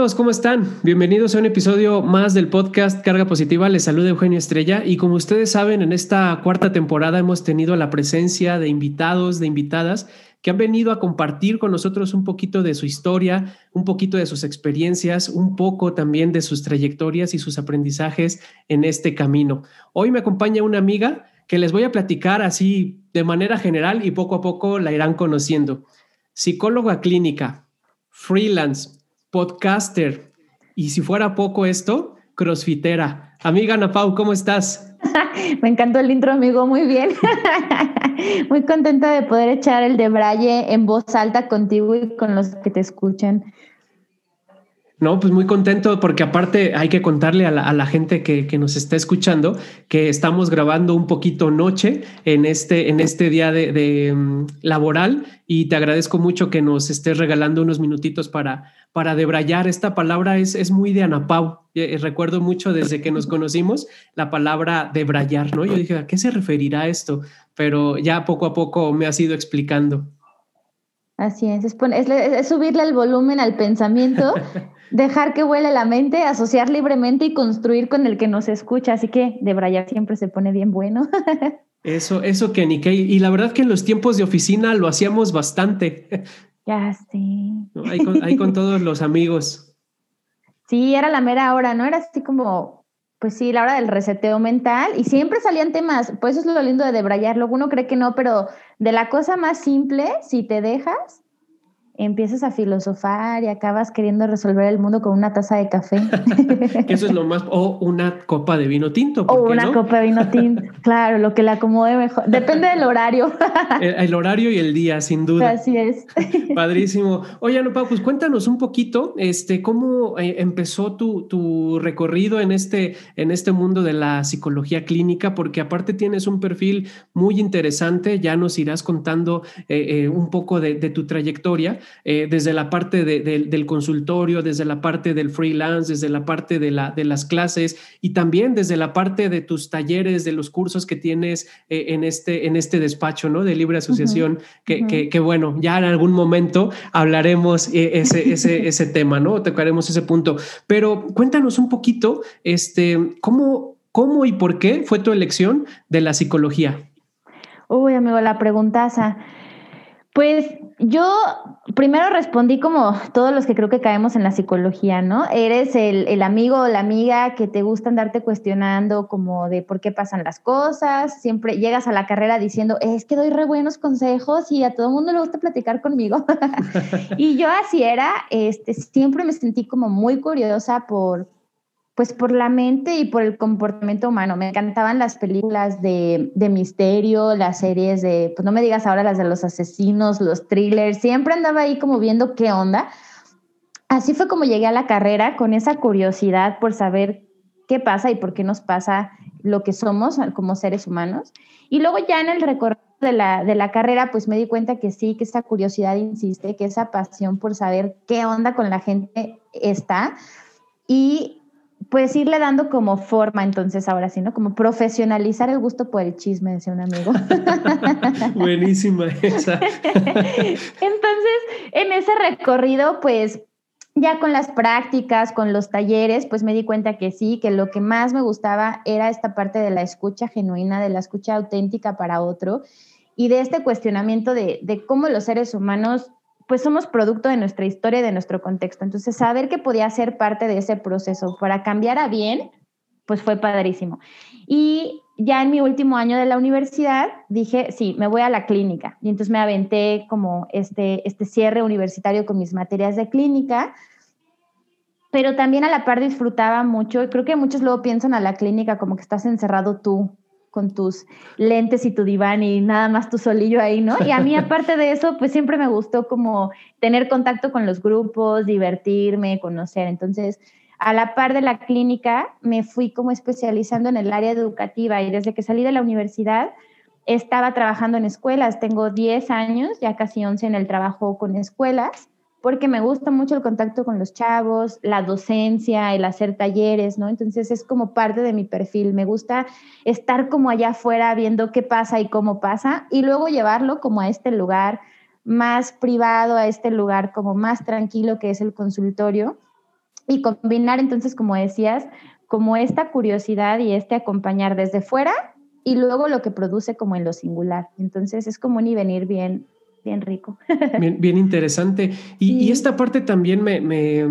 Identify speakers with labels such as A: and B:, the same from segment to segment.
A: ¿cómo están? Bienvenidos a un episodio más del podcast Carga Positiva. Les saluda Eugenio Estrella y como ustedes saben, en esta cuarta temporada hemos tenido la presencia de invitados, de invitadas que han venido a compartir con nosotros un poquito de su historia, un poquito de sus experiencias, un poco también de sus trayectorias y sus aprendizajes en este camino. Hoy me acompaña una amiga que les voy a platicar así de manera general y poco a poco la irán conociendo. Psicóloga clínica, freelance, podcaster y si fuera poco esto, crossfitera. Amiga Ana ¿cómo estás?
B: Me encantó el intro, amigo, muy bien. muy contenta de poder echar el de Braille en voz alta contigo y con los que te escuchan.
A: No, pues muy contento porque aparte hay que contarle a la, gente que, nos está escuchando que estamos grabando un poquito noche en este, en este día de, mm, laboral y te agradezco mucho que nos estés regalando unos minutitos para, para debrayar. Esta palabra es, es muy de Anapau. Eh, recuerdo mucho desde que nos conocimos la palabra debrayar, ¿no? Yo dije, ¿a qué se referirá esto? Pero ya poco a poco me has ido explicando.
B: Así es, es, subirle el volumen al pensamiento, dejar que huele la mente, asociar libremente y construir con el que nos escucha. Así que de Brayar siempre se pone bien bueno.
A: Eso, eso, Kenny. Y la verdad que en los tiempos de oficina lo hacíamos bastante.
B: Ya sí.
A: Ahí con, todos los amigos.
B: Sí, era la mera hora, ¿no? Era así como pues sí, la hora del reseteo mental y siempre salían temas, pues eso es lo lindo de debrayar, luego uno cree que no, pero de la cosa más simple, si te dejas, empiezas a filosofar y acabas queriendo resolver el mundo con una taza de café.
A: Eso es lo más, o una copa de vino tinto.
B: O una copa de vino tinto, claro, lo que la acomode mejor. Depende del horario.
A: El, horario y el día, sin duda.
B: Así es.
A: Padrísimo. Oye, no, pues cuéntanos un poquito, este, cómo eh, empezó tu, tu, recorrido en este, en este mundo de la psicología clínica, porque aparte tienes un perfil muy interesante, ya nos irás contando eh, eh, un poco de, de tu trayectoria. Eh, desde la parte del consultorio, desde la parte del freelance, desde la parte de, la, de las clases y también desde la parte de tus talleres, de los cursos que tienes eh, en, este, en este despacho ¿no? de libre asociación, que, que, bueno, ya en algún momento hablaremos eh, ese, ese, ese tema, ¿no? Tocaremos ese punto. Pero cuéntanos un poquito, este, ¿cómo, cómo y por qué fue tu elección de la psicología?
B: Uy, amigo, la preguntaza. Pues yo primero respondí como todos los que creo que caemos en la psicología, ¿no? Eres el, amigo o la amiga que te gusta andarte cuestionando como de por qué pasan las cosas, siempre llegas a la carrera diciendo, es que doy re buenos consejos y a todo el mundo le gusta platicar conmigo. y yo así era, este, siempre me sentí como muy curiosa por pues por la mente y por el comportamiento humano. Me encantaban las películas de, misterio, las series de, pues no me digas ahora las de los asesinos, los thrillers, siempre andaba ahí como viendo qué onda. Así fue como llegué a la carrera con esa curiosidad por saber qué pasa y por qué nos pasa lo que somos como seres humanos. Y luego ya en el recorrido de la, de la carrera, pues me di cuenta que sí, que esa curiosidad insiste, que esa pasión por saber qué onda con la gente está. Y pues irle dando como forma, entonces ahora sí, ¿no? Como profesionalizar el gusto por el chisme, decía un amigo.
A: Buenísima esa.
B: entonces, en ese recorrido, pues ya con las prácticas, con los talleres, pues me di cuenta que sí, que lo que más me gustaba era esta parte de la escucha genuina, de la escucha auténtica para otro y de este cuestionamiento de, de cómo los seres humanos pues somos producto de nuestra historia y de nuestro contexto. Entonces, saber que podía ser parte de ese proceso para cambiar a bien, pues fue padrísimo. Y ya en mi último año de la universidad dije, sí, me voy a la clínica. Y entonces me aventé como este, este cierre universitario con mis materias de clínica, pero también a la par disfrutaba mucho, y creo que muchos luego piensan a la clínica como que estás encerrado tú con tus lentes y tu diván y nada más tu solillo ahí, ¿no? Y a mí aparte de eso, pues siempre me gustó como tener contacto con los grupos, divertirme, conocer. Entonces, a la par de la clínica, me fui como especializando en el área educativa y desde que salí de la universidad estaba trabajando en escuelas. Tengo 10 años, ya casi 11 en el trabajo con escuelas porque me gusta mucho el contacto con los chavos, la docencia, el hacer talleres, ¿no? Entonces es como parte de mi perfil. Me gusta estar como allá afuera viendo qué pasa y cómo pasa y luego llevarlo como a este lugar más privado, a este lugar como más tranquilo que es el consultorio y combinar entonces, como decías, como esta curiosidad y este acompañar desde fuera y luego lo que produce como en lo singular. Entonces es como un y venir bien, bien rico.
A: Bien, interesante. Y, esta parte también me, me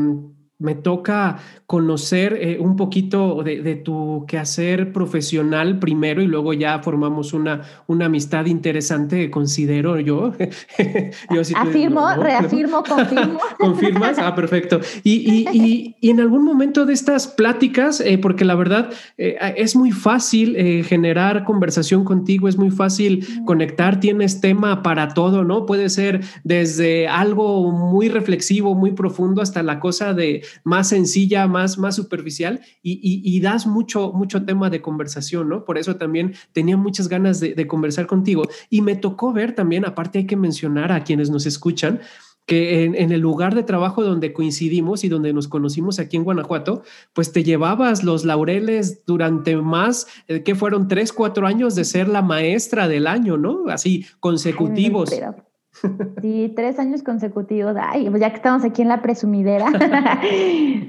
A: me toca conocer eh, un poquito de, tu quehacer profesional primero y luego ya formamos una, una amistad interesante, considero yo.
B: yo Afirmo, reafirmo, confirmo.
A: ¿Confirmas? Ah, perfecto. Y, en algún momento de estas pláticas, eh, porque la verdad eh, es muy fácil generar conversación contigo, es muy fácil conectar, tienes tema para todo, ¿no? Puede ser desde algo muy reflexivo, muy profundo, hasta la cosa de más sencilla, más, más superficial y, das mucho, mucho tema de conversación, ¿no? Por eso también tenía muchas ganas de, conversar contigo. Y me tocó ver también, aparte hay que mencionar a quienes nos escuchan, que en, el lugar de trabajo donde coincidimos y donde nos conocimos aquí en Guanajuato, pues te llevabas los laureles durante más, eh, que fueron tres, cuatro años de ser la maestra del año, ¿no? Así, consecutivos.
B: Sí, tres años consecutivos. Ay, pues ya que estamos aquí en la presumidera.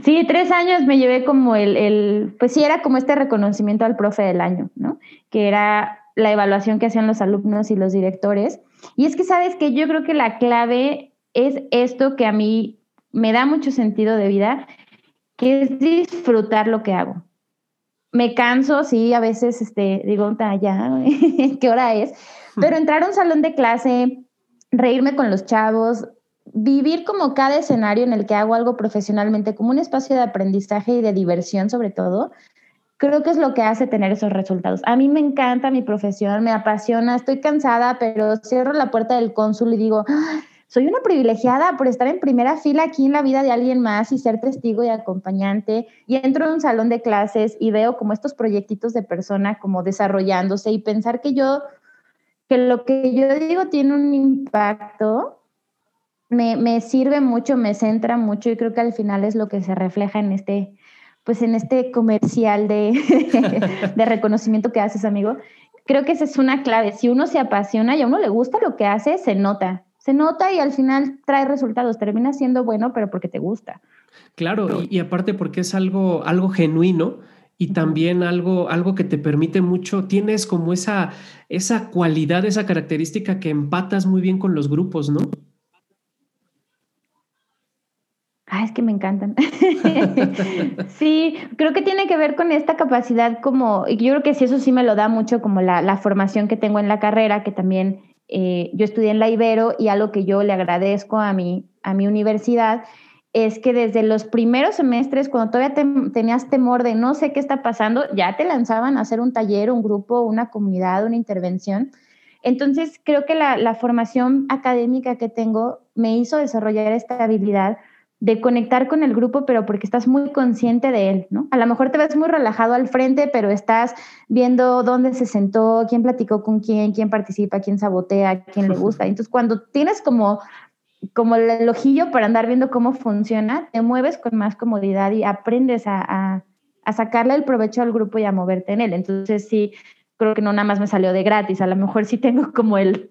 B: sí, tres años me llevé como el, el, pues sí, era como este reconocimiento al profe del año, ¿no? Que era la evaluación que hacían los alumnos y los directores. Y es que, ¿sabes que Yo creo que la clave es esto que a mí me da mucho sentido de vida, que es disfrutar lo que hago. Me canso, sí, a veces este, digo, ya, ¿qué hora es? Pero entrar a un salón de clase, reírme con los chavos, vivir como cada escenario en el que hago algo profesionalmente como un espacio de aprendizaje y de diversión sobre todo, creo que es lo que hace tener esos resultados. A mí me encanta mi profesión, me apasiona, estoy cansada, pero cierro la puerta del cónsul y digo, ah, soy una privilegiada por estar en primera fila aquí en la vida de alguien más y ser testigo y acompañante. Y entro en un salón de clases y veo como estos proyectitos de persona como desarrollándose y pensar que yo que lo que yo digo tiene un impacto, me, sirve mucho, me centra mucho y creo que al final es lo que se refleja en este, pues en este comercial de, de reconocimiento que haces, amigo. Creo que esa es una clave. Si uno se apasiona y a uno le gusta lo que hace, se nota. Se nota y al final trae resultados. Termina siendo bueno, pero porque te gusta.
A: Claro, y, y aparte porque es algo, algo genuino y también algo, algo que te permite mucho, tienes como esa, esa cualidad, esa característica que empatas muy bien con los grupos, ¿no?
B: Ah, es que me encantan. sí, creo que tiene que ver con esta capacidad como, yo creo que sí, eso sí me lo da mucho como la, formación que tengo en la carrera, que también eh, yo estudié en la Ibero y algo que yo le agradezco a mi, a mi universidad es que desde los primeros semestres, cuando todavía tenías temor de no sé qué está pasando, ya te lanzaban a hacer un taller, un grupo, una comunidad, una intervención. Entonces, creo que la, formación académica que tengo me hizo desarrollar esta habilidad de conectar con el grupo, pero porque estás muy consciente de él, ¿no? A lo mejor te ves muy relajado al frente, pero estás viendo dónde se sentó, quién platicó con quién, quién participa, quién sabotea, quién le gusta. Entonces, cuando tienes como como el ojillo para andar viendo cómo funciona, te mueves con más comodidad y aprendes a, sacarle el provecho al grupo y a moverte en él. Entonces sí, creo que no nada más me salió de gratis, a lo mejor sí tengo como el,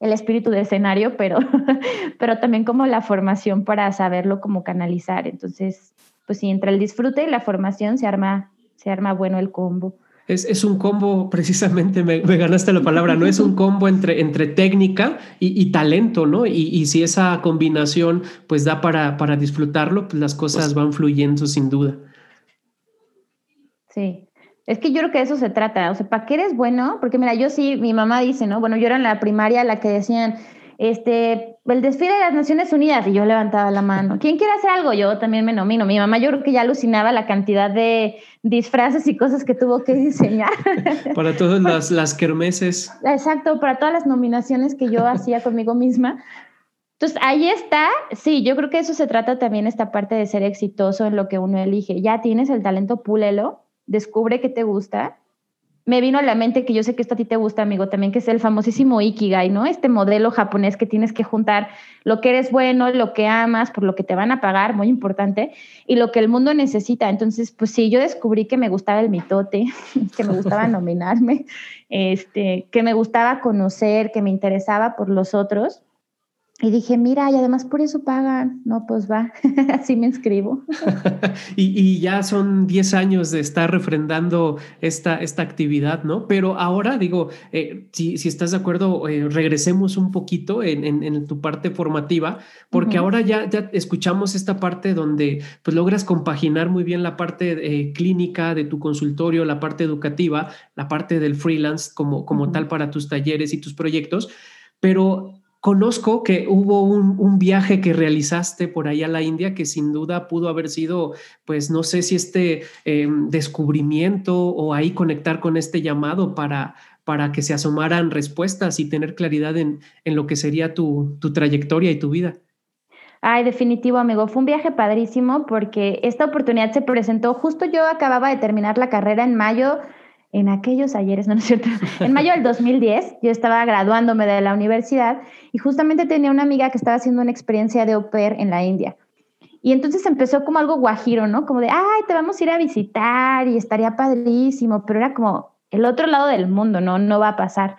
B: el espíritu de escenario, pero, pero también como la formación para saberlo cómo canalizar. Entonces, pues sí, entre el disfrute y la formación se arma, se arma bueno el combo.
A: Es, un combo, precisamente, me, ganaste la palabra, ¿no? Es un combo entre, entre técnica y, talento, ¿no? Y, si esa combinación pues da para, para disfrutarlo, pues las cosas pues van fluyendo sin duda.
B: Sí, es que yo creo que de eso se trata, o sea, ¿para qué eres bueno? Porque mira, yo sí, mi mamá dice, ¿no? Bueno, yo era en la primaria la que decían, este, el desfile de las Naciones Unidas, y yo levantaba la mano. ¿Quién quiere hacer algo? Yo también me nomino. Mi mamá yo creo que ya alucinaba la cantidad de disfraces y cosas que tuvo que diseñar.
A: Para todas las, las kermeses.
B: Exacto, para todas las nominaciones que yo hacía conmigo misma. Entonces, ahí está, sí, yo creo que eso se trata también esta parte de ser exitoso en lo que uno elige. Ya tienes el talento, púlelo, descubre qué te gusta me vino a la mente que yo sé que esto a ti te gusta, amigo, también que es el famosísimo Ikigai, ¿no? Este modelo japonés que tienes que juntar lo que eres bueno, lo que amas, por lo que te van a pagar, muy importante, y lo que el mundo necesita. Entonces, pues sí, yo descubrí que me gustaba el mitote, que me gustaba nominarme, este, que me gustaba conocer, que me interesaba por los otros. Y dije, mira, y además por eso pagan. No, pues va, así me inscribo.
A: y, ya son 10 años de estar refrendando esta, esta actividad, ¿no? Pero ahora digo, eh, si, si, estás de acuerdo, eh, regresemos un poquito en, en, tu parte formativa, porque ahora ya, ya escuchamos esta parte donde pues logras compaginar muy bien la parte eh, clínica de tu consultorio, la parte educativa, la parte del freelance como, como tal para tus talleres y tus proyectos. Pero Conozco que hubo un, viaje que realizaste por ahí a la India que sin duda pudo haber sido, pues no sé si este em, descubrimiento o ahí conectar con este llamado para, para que se asomaran respuestas y tener claridad en, en lo que sería tu, tu trayectoria y tu vida.
B: Ay, definitivo, amigo. Fue un viaje padrísimo porque esta oportunidad se presentó justo yo acababa de terminar la carrera en mayo en aquellos ayeres, no, es cierto, en mayo del 2010 yo estaba graduándome de la universidad y justamente tenía una amiga que estaba haciendo una experiencia de au pair en la India. Y entonces empezó como algo guajiro, ¿no? Como de, ay, te vamos a ir a visitar y estaría padrísimo, pero era como el otro lado del mundo, ¿no? No va a pasar.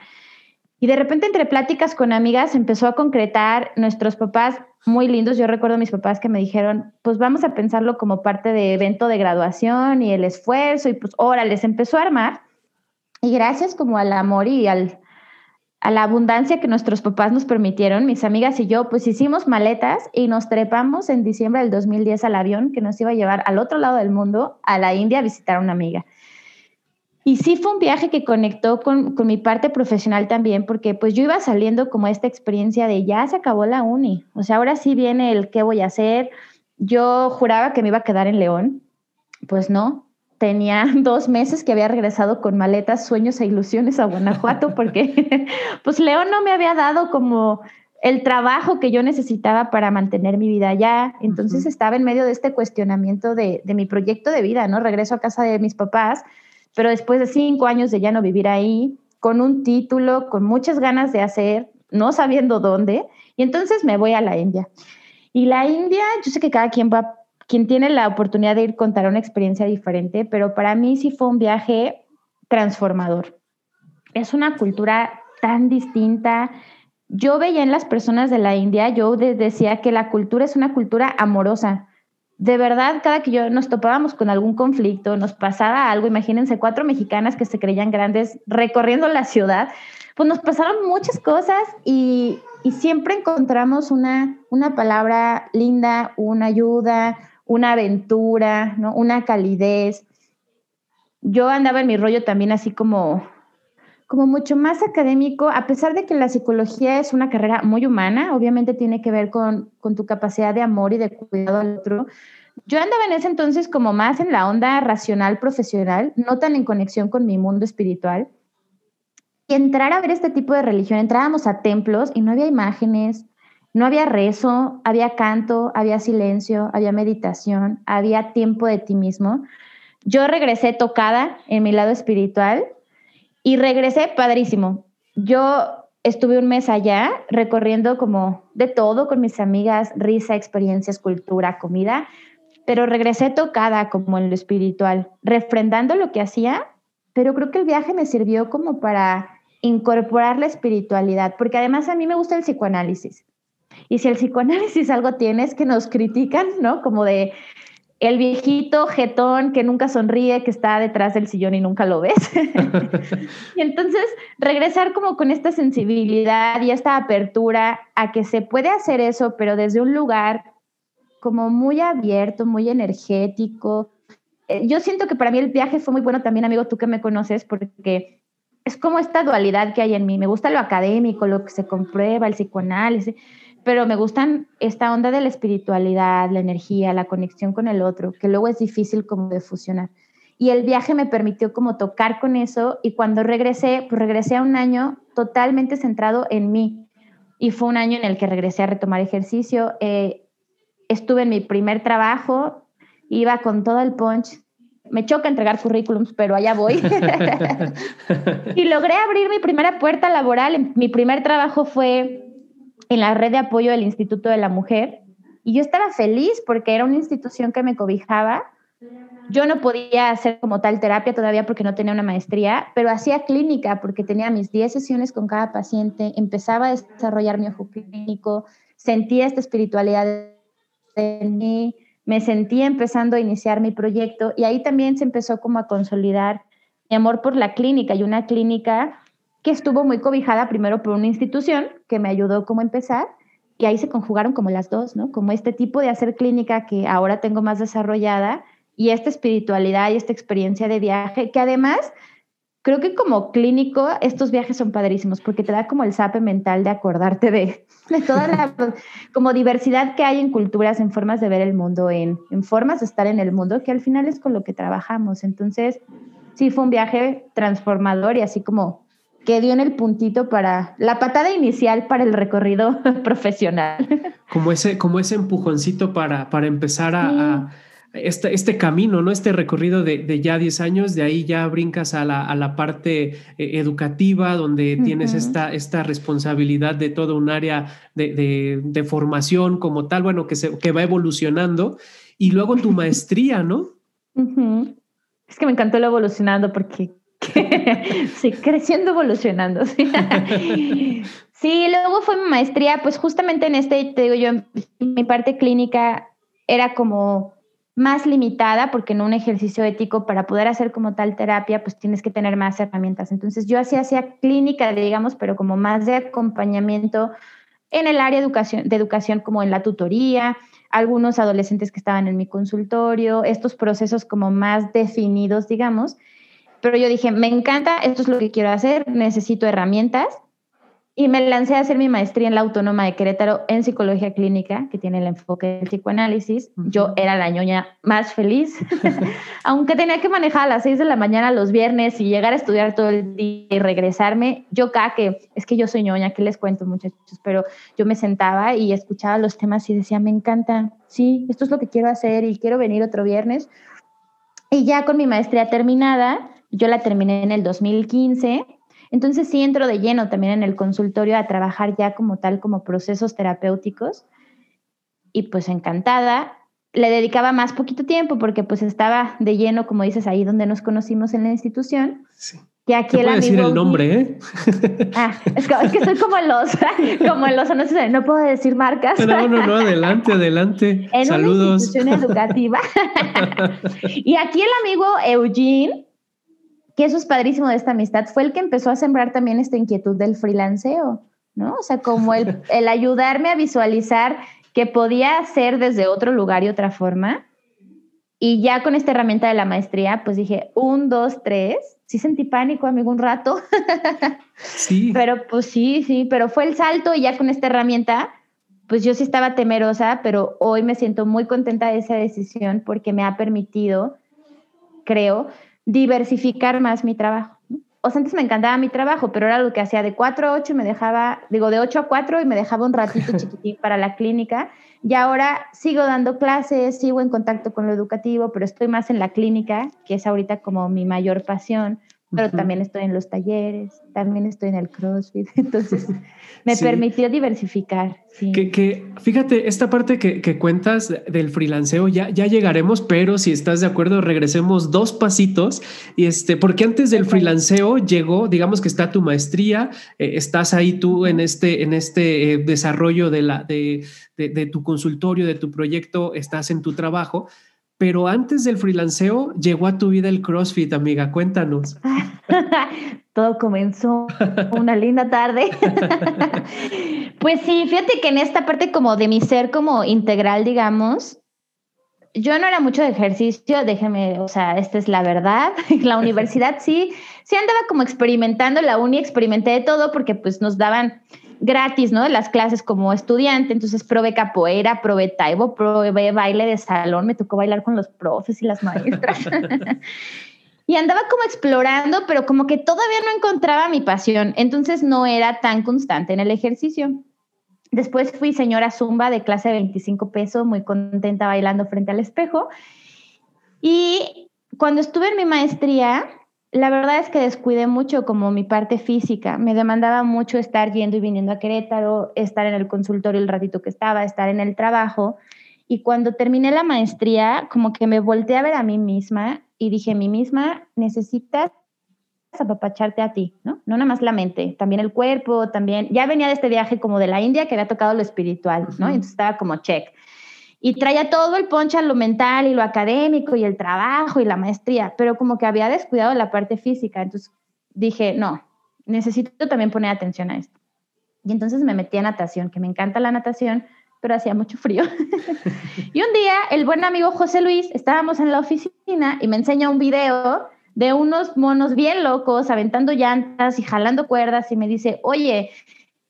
B: Y de repente entre pláticas con amigas empezó a concretar nuestros papás muy lindos. Yo recuerdo a mis papás que me dijeron, pues vamos a pensarlo como parte de evento de graduación y el esfuerzo y pues órale, les empezó a armar. Y gracias como al amor y al, a la abundancia que nuestros papás nos permitieron, mis amigas y yo, pues hicimos maletas y nos trepamos en diciembre del 2010 al avión que nos iba a llevar al otro lado del mundo, a la India, a visitar a una amiga. Y sí fue un viaje que conectó con, con, mi parte profesional también, porque pues yo iba saliendo como esta experiencia de ya se acabó la uni, o sea, ahora sí viene el qué voy a hacer. Yo juraba que me iba a quedar en León, pues no, tenía dos meses que había regresado con maletas, sueños e ilusiones a Guanajuato porque pues León no me había dado como el trabajo que yo necesitaba para mantener mi vida allá. Entonces estaba en medio de este cuestionamiento de, de, mi proyecto de vida, ¿no? Regreso a casa de mis papás, pero después de cinco años de ya no vivir ahí, con un título, con muchas ganas de hacer, no sabiendo dónde, y entonces me voy a la India. Y la India, yo sé que cada quien va quien tiene la oportunidad de ir contar una experiencia diferente, pero para mí sí fue un viaje transformador. Es una cultura tan distinta. Yo veía en las personas de la India, yo decía que la cultura es una cultura amorosa. De verdad, cada que yo nos topábamos con algún conflicto, nos pasaba algo, imagínense cuatro mexicanas que se creían grandes recorriendo la ciudad, pues nos pasaron muchas cosas y, y siempre encontramos una, una palabra linda, una ayuda, una aventura, ¿no? Una calidez. Yo andaba en mi rollo también así como, como mucho más académico, a pesar de que la psicología es una carrera muy humana, obviamente tiene que ver con, con tu capacidad de amor y de cuidado al otro. Yo andaba en ese entonces como más en la onda racional profesional, no tan en conexión con mi mundo espiritual. Y entrar a ver este tipo de religión, entrábamos a templos y no había imágenes, no había rezo, había canto, había silencio, había meditación, había tiempo de ti mismo. Yo regresé tocada en mi lado espiritual y regresé padrísimo. Yo estuve un mes allá recorriendo como de todo con mis amigas, risa, experiencias, cultura, comida, pero regresé tocada como en lo espiritual, refrendando lo que hacía, pero creo que el viaje me sirvió como para incorporar la espiritualidad, porque además a mí me gusta el psicoanálisis. Y si el psicoanálisis algo tiene es que nos critican, ¿no? Como de el viejito jetón que nunca sonríe, que está detrás del sillón y nunca lo ves. y entonces regresar como con esta sensibilidad y esta apertura a que se puede hacer eso, pero desde un lugar como muy abierto, muy energético. Eh, yo siento que para mí el viaje fue muy bueno también, amigo, tú que me conoces, porque es como esta dualidad que hay en mí. Me gusta lo académico, lo que se comprueba, el psicoanálisis pero me gustan esta onda de la espiritualidad, la energía, la conexión con el otro, que luego es difícil como de fusionar. Y el viaje me permitió como tocar con eso y cuando regresé, pues regresé a un año totalmente centrado en mí. Y fue un año en el que regresé a retomar ejercicio. Eh, estuve en mi primer trabajo, iba con todo el punch. Me choca entregar currículums, pero allá voy. y logré abrir mi primera puerta laboral. Mi primer trabajo fue en la red de apoyo del Instituto de la Mujer y yo estaba feliz porque era una institución que me cobijaba. Yo no podía hacer como tal terapia todavía porque no tenía una maestría, pero hacía clínica porque tenía mis 10 sesiones con cada paciente, empezaba a desarrollar mi ojo clínico, sentí esta espiritualidad en mí, me sentí empezando a iniciar mi proyecto y ahí también se empezó como a consolidar mi amor por la clínica y una clínica que estuvo muy cobijada primero por una institución que me ayudó como a empezar y ahí se conjugaron como las dos, ¿no? Como este tipo de hacer clínica que ahora tengo más desarrollada y esta espiritualidad y esta experiencia de viaje que además creo que como clínico estos viajes son padrísimos porque te da como el sape mental de acordarte de, toda la como diversidad que hay en culturas, en formas de ver el mundo, en, en formas de estar en el mundo, que al final es con lo que trabajamos. Entonces, sí fue un viaje transformador y así como que dio en el puntito para la patada inicial para el recorrido profesional.
A: Como ese, como ese empujoncito para, para empezar a, este, este, camino, ¿no? Este recorrido de, ya 10 años, de ahí ya brincas a la, parte eh, educativa, donde tienes esta, esta responsabilidad de todo un área de, formación como tal, bueno, que, se, que va evolucionando, y luego tu maestría, ¿no?
B: Es que me encantó lo evolucionando porque sí, creciendo, evolucionando. Sí. luego fue mi maestría, pues justamente en este, te digo yo, mi parte clínica era como más limitada porque en un ejercicio ético para poder hacer como tal terapia pues tienes que tener más herramientas. Entonces yo hacía hacía clínica, digamos, pero como más de acompañamiento en el área de educación, de educación como en la tutoría, algunos adolescentes que estaban en mi consultorio, estos procesos como más definidos, digamos. Pero yo dije, me encanta, esto es lo que quiero hacer, necesito herramientas y me lancé a hacer mi maestría en la Autónoma de Querétaro en psicología clínica, que tiene el enfoque del psicoanálisis. Yo era la ñoña más feliz, aunque tenía que manejar a las 6 de la mañana los viernes y llegar a estudiar todo el día y regresarme. Yo acá que es que yo soy ñoña, ¿qué les cuento muchachos? Pero yo me sentaba y escuchaba los temas y decía, me encanta, sí, esto es lo que quiero hacer y quiero venir otro viernes. Y ya con mi maestría terminada, yo la terminé en el 2015 entonces sí entro de lleno también en el consultorio a trabajar ya como tal, como procesos terapéuticos. Y pues encantada. Le dedicaba más poquito tiempo porque pues estaba de lleno, como dices, ahí donde nos conocimos en la institución.
A: Sí. Y aquí el amigo decir el nombre, ¿eh?
B: Ah, es que, estoy como los, como los anuncios, no puedo decir marcas.
A: No, no, no, adelante, adelante.
B: En
A: Saludos.
B: Una institución educativa. y aquí el amigo Eugene que eso es padrísimo de esta amistad, fue el que empezó a sembrar también esta inquietud del freelanceo, ¿no? O sea, como el, el ayudarme a visualizar que podía hacer desde otro lugar y otra forma. Y ya con esta herramienta de la maestría, pues dije, un, dos, tres. Sí sentí pánico, amigo, un rato. Sí. pero pues sí, sí, pero fue el salto y ya con esta herramienta, pues yo sí estaba temerosa, pero hoy me siento muy contenta de esa decisión porque me ha permitido, creo, diversificar más mi trabajo. O sea, antes me encantaba mi trabajo, pero era lo que hacía de 4 a 8 y me dejaba, digo, de 8 a 4 y me dejaba un ratito chiquitín para la clínica. Y ahora sigo dando clases, sigo en contacto con lo educativo, pero estoy más en la clínica, que es ahorita como mi mayor pasión, pero también estoy en los talleres, también estoy en el CrossFit, entonces me permitió diversificar.
A: Que, fíjate, esta parte que, cuentas del freelanceo ya, ya llegaremos, pero si estás de acuerdo, regresemos dos pasitos. Y este, porque antes del freelanceo llegó, digamos que está tu maestría, eh, estás ahí tú en este, en este eh, desarrollo de, la, de, de tu consultorio, de tu proyecto, estás en tu trabajo pero antes del freelanceo llegó a tu vida el CrossFit, amiga. Cuéntanos.
B: Todo comenzó una linda tarde. pues sí, fíjate que en esta parte como de mi ser como integral, digamos, yo no era mucho de ejercicio, déjeme, o sea, esta es la verdad. la universidad sí, sí andaba como experimentando, la uni experimenté de todo porque pues nos daban gratis, ¿no? Las clases como estudiante, entonces probé capoeira, probé taibo, probé baile de salón, me tocó bailar con los profes y las maestras. y andaba como explorando, pero como que todavía no encontraba mi pasión, entonces no era tan constante en el ejercicio. Después fui señora Zumba de clase de 25 pesos, muy contenta bailando frente al espejo. Y cuando estuve en mi maestría, la verdad es que descuidé mucho como mi parte física. Me demandaba mucho estar yendo y viniendo a Querétaro, estar en el consultorio el ratito que estaba, estar en el trabajo. Y cuando terminé la maestría, como que me volteé a ver a mí misma y dije, mí misma, necesitas apapacharte a ti, ¿no? No nada más la mente, también el cuerpo, también, ya venía de este viaje como de la India que había tocado lo espiritual, ¿no? Entonces estaba como check. Y traía todo el poncha lo mental y lo académico y el trabajo y la maestría, pero como que había descuidado la parte física. Entonces dije, no, necesito también poner atención a esto. Y entonces me metí a natación, que me encanta la natación, pero hacía mucho frío. y un día el buen amigo José Luis, estábamos en la oficina y me enseña un video de unos monos bien locos aventando llantas y jalando cuerdas y me dice, oye,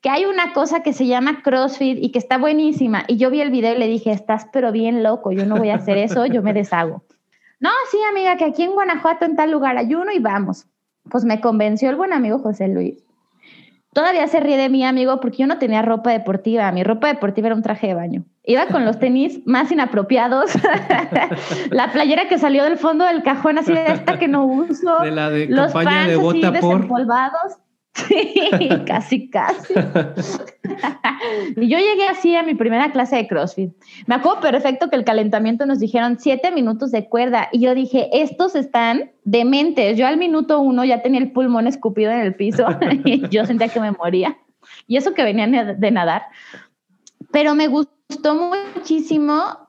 B: que hay una cosa que se llama CrossFit y que está buenísima. Y yo vi el video y le dije, estás pero bien loco, yo no voy a hacer eso, yo me deshago. No, sí, amiga, que aquí en Guanajuato, en tal lugar, hay uno y vamos. Pues me convenció el buen amigo José Luis. Todavía se ríe de mí, amigo, porque yo no tenía ropa deportiva. Mi ropa deportiva era un traje de baño. Iba con los tenis más inapropiados. la playera que salió del fondo del cajón, así de esta que no uso.
A: De la de los campaña de bota así por.
B: Desempolvados. Sí, casi, casi. y yo llegué así a mi primera clase de CrossFit. Me acuerdo perfecto que el calentamiento nos dijeron siete minutos de cuerda y yo dije, estos están dementes. Yo al minuto uno ya tenía el pulmón escupido en el piso y yo sentía que me moría. Y eso que venía de nadar. Pero me gustó muchísimo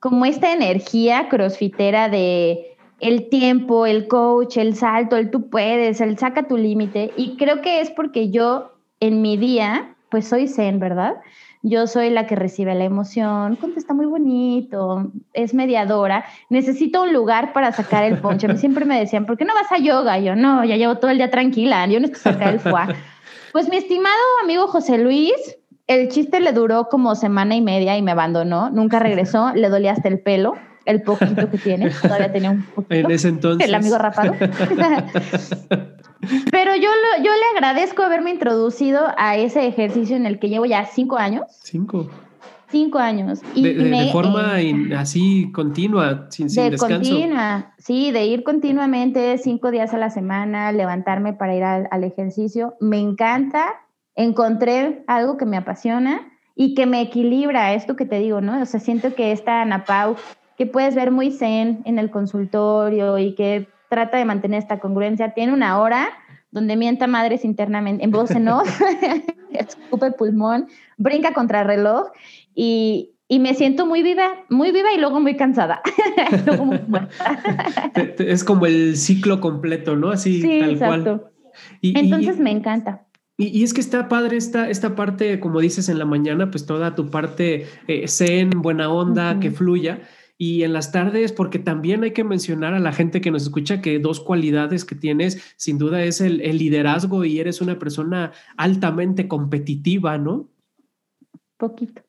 B: como esta energía crossfitera de el tiempo, el coach, el salto, el tú puedes, el saca tu límite. Y creo que es porque yo en mi día, pues soy zen, ¿verdad? Yo soy la que recibe la emoción, contesta muy bonito, es mediadora. Necesito un lugar para sacar el ponche. Siempre me decían, ¿por qué no vas a yoga? yo, no, ya llevo todo el día tranquila, yo necesito sacar el foie. Pues mi estimado amigo José Luis, el chiste le duró como semana y media y me abandonó, nunca regresó, le dolía hasta el pelo el poquito que tiene, todavía tenía un poquito.
A: En ese entonces.
B: El amigo rapado. Pero yo, yo le agradezco haberme introducido a ese ejercicio en el que llevo ya cinco años.
A: Cinco.
B: Cinco años.
A: Y de, forma así continua, sin, sin de continua,
B: sí, de ir continuamente cinco días a la semana, levantarme para ir al, al ejercicio. Me encanta, encontré algo que me apasiona y que me equilibra, esto que te digo, ¿no? O sea, siento que esta Ana Pau que puedes ver muy zen en el consultorio y que trata de mantener esta congruencia. Tiene una hora donde mienta madres internamente, en voz en off, escupe pulmón, brinca contra reloj y, y me siento muy viva, muy viva y luego muy cansada.
A: es como el ciclo completo, ¿no? Así,
B: sí, tal exacto. cual. Y, Entonces me encanta.
A: Y, es que está padre esta, esta parte, como dices en la mañana, pues toda tu parte eh, zen, buena onda, que fluya y en las tardes, porque también hay que mencionar a la gente que nos escucha que dos cualidades que tienes, sin duda, es el, liderazgo y eres una persona altamente competitiva, ¿no?
B: Poquito.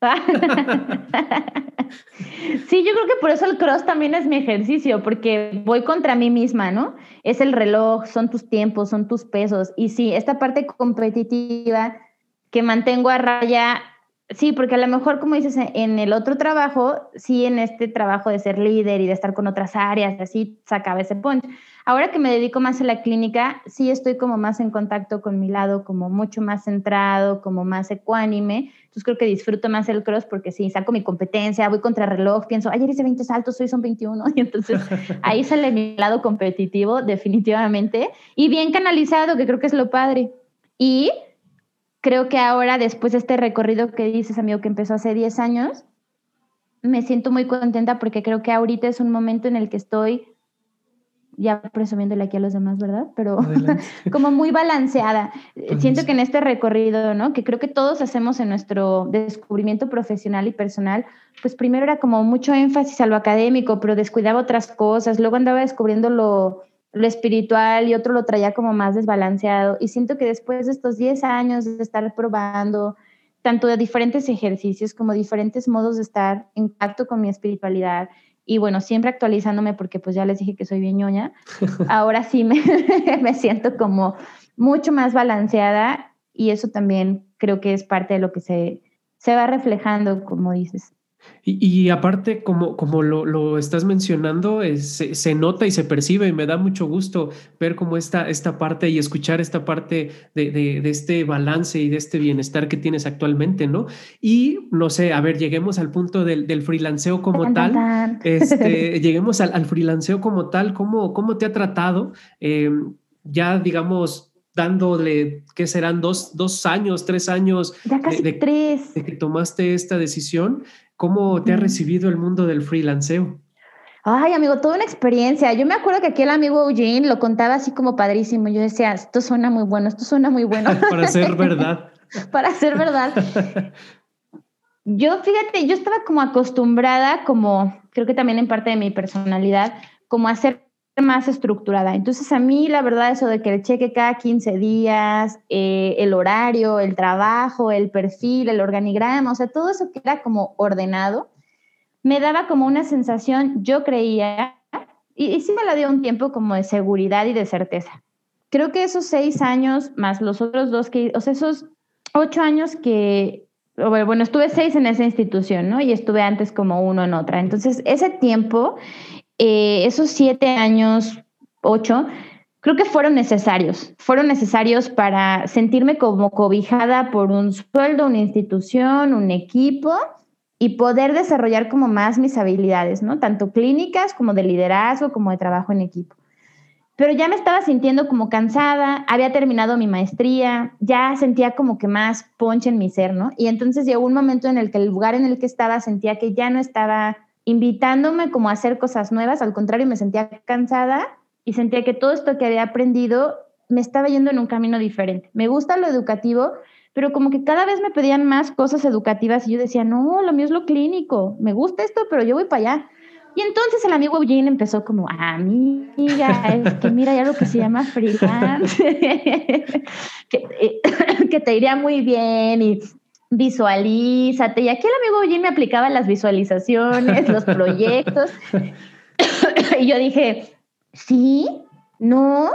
B: sí, yo creo que por eso el cross también es mi ejercicio, porque voy contra mí misma, ¿no? Es el reloj, son tus tiempos, son tus pesos. Y sí, esta parte competitiva que mantengo a raya Sí, porque a lo mejor, como dices, en el otro trabajo, sí, en este trabajo de ser líder y de estar con otras áreas, así sacaba ese punch. Ahora que me dedico más a la clínica, sí estoy como más en contacto con mi lado, como mucho más centrado, como más ecuánime. Entonces creo que disfruto más el cross porque sí, saco mi competencia, voy contra reloj, pienso, ayer hice 20 saltos, hoy son 21. Y entonces ahí sale mi lado competitivo, definitivamente. Y bien canalizado, que creo que es lo padre. Y creo que ahora, después de este recorrido que dices, amigo, que empezó hace 10 años, me siento muy contenta porque creo que ahorita es un momento en el que estoy, ya presumiéndole aquí a los demás, ¿verdad? Pero como muy balanceada. Siento que en este recorrido, ¿no? Que creo que todos hacemos en nuestro descubrimiento profesional y personal, pues primero era como mucho énfasis a lo académico, pero descuidaba otras cosas, luego andaba descubriendo lo lo espiritual y otro lo traía como más desbalanceado. Y siento que después de estos 10 años de estar probando tanto de diferentes ejercicios como diferentes modos de estar en contacto con mi espiritualidad y bueno, siempre actualizándome porque pues ya les dije que soy bien ñoña, ahora sí me, me siento como mucho más balanceada y eso también creo que es parte de lo que se, se va reflejando, como dices.
A: Y, aparte, como, como lo, estás mencionando, se, nota y se percibe y me da mucho gusto ver cómo esta, esta parte y escuchar esta parte de, este balance y de este bienestar que tienes actualmente, ¿no? Y no sé, a ver, lleguemos al punto del, del freelanceo como tal. Este, lleguemos al, al freelanceo como tal, ¿cómo, cómo te ha tratado? Eh, ya digamos, dándole, ¿qué serán? Dos, dos años, tres años.
B: Ya casi
A: de,
B: tres.
A: De que tomaste esta decisión. ¿Cómo te ha recibido el mundo del freelanceo?
B: Ay, amigo, toda una experiencia. Yo me acuerdo que aquí el amigo Eugene lo contaba así como padrísimo. Yo decía, esto suena muy bueno, esto suena muy bueno.
A: Para ser verdad.
B: Para ser verdad. Yo, fíjate, yo estaba como acostumbrada, como creo que también en parte de mi personalidad, como a ser más estructurada. Entonces a mí la verdad eso de que el cheque cada 15 días, eh, el horario, el trabajo, el perfil, el organigrama, o sea, todo eso que era como ordenado, me daba como una sensación, yo creía, y, y sí me la dio un tiempo como de seguridad y de certeza. Creo que esos seis años más los otros dos que, o sea, esos ocho años que bueno, estuve seis en esa institución, ¿no? Y estuve antes como uno en otra. Entonces, ese tiempo, eh, esos siete años, ocho, creo que fueron necesarios. Fueron necesarios para sentirme como cobijada por un sueldo, una institución, un equipo y poder desarrollar como más mis habilidades, ¿no? Tanto clínicas como de liderazgo, como de trabajo en equipo pero ya me estaba sintiendo como cansada, había terminado mi maestría, ya sentía como que más ponche en mi ser, ¿no? Y entonces llegó un momento en el que el lugar en el que estaba sentía que ya no estaba invitándome como a hacer cosas nuevas, al contrario, me sentía cansada y sentía que todo esto que había aprendido me estaba yendo en un camino diferente. Me gusta lo educativo, pero como que cada vez me pedían más cosas educativas y yo decía, no, lo mío es lo clínico, me gusta esto, pero yo voy para allá. Y entonces el amigo Eugene empezó como, amiga, es que mira ya lo que se llama freelance, que, que, te iría muy bien y visualízate. Y aquí el amigo Eugene me aplicaba las visualizaciones, los proyectos. y yo dije, sí, no.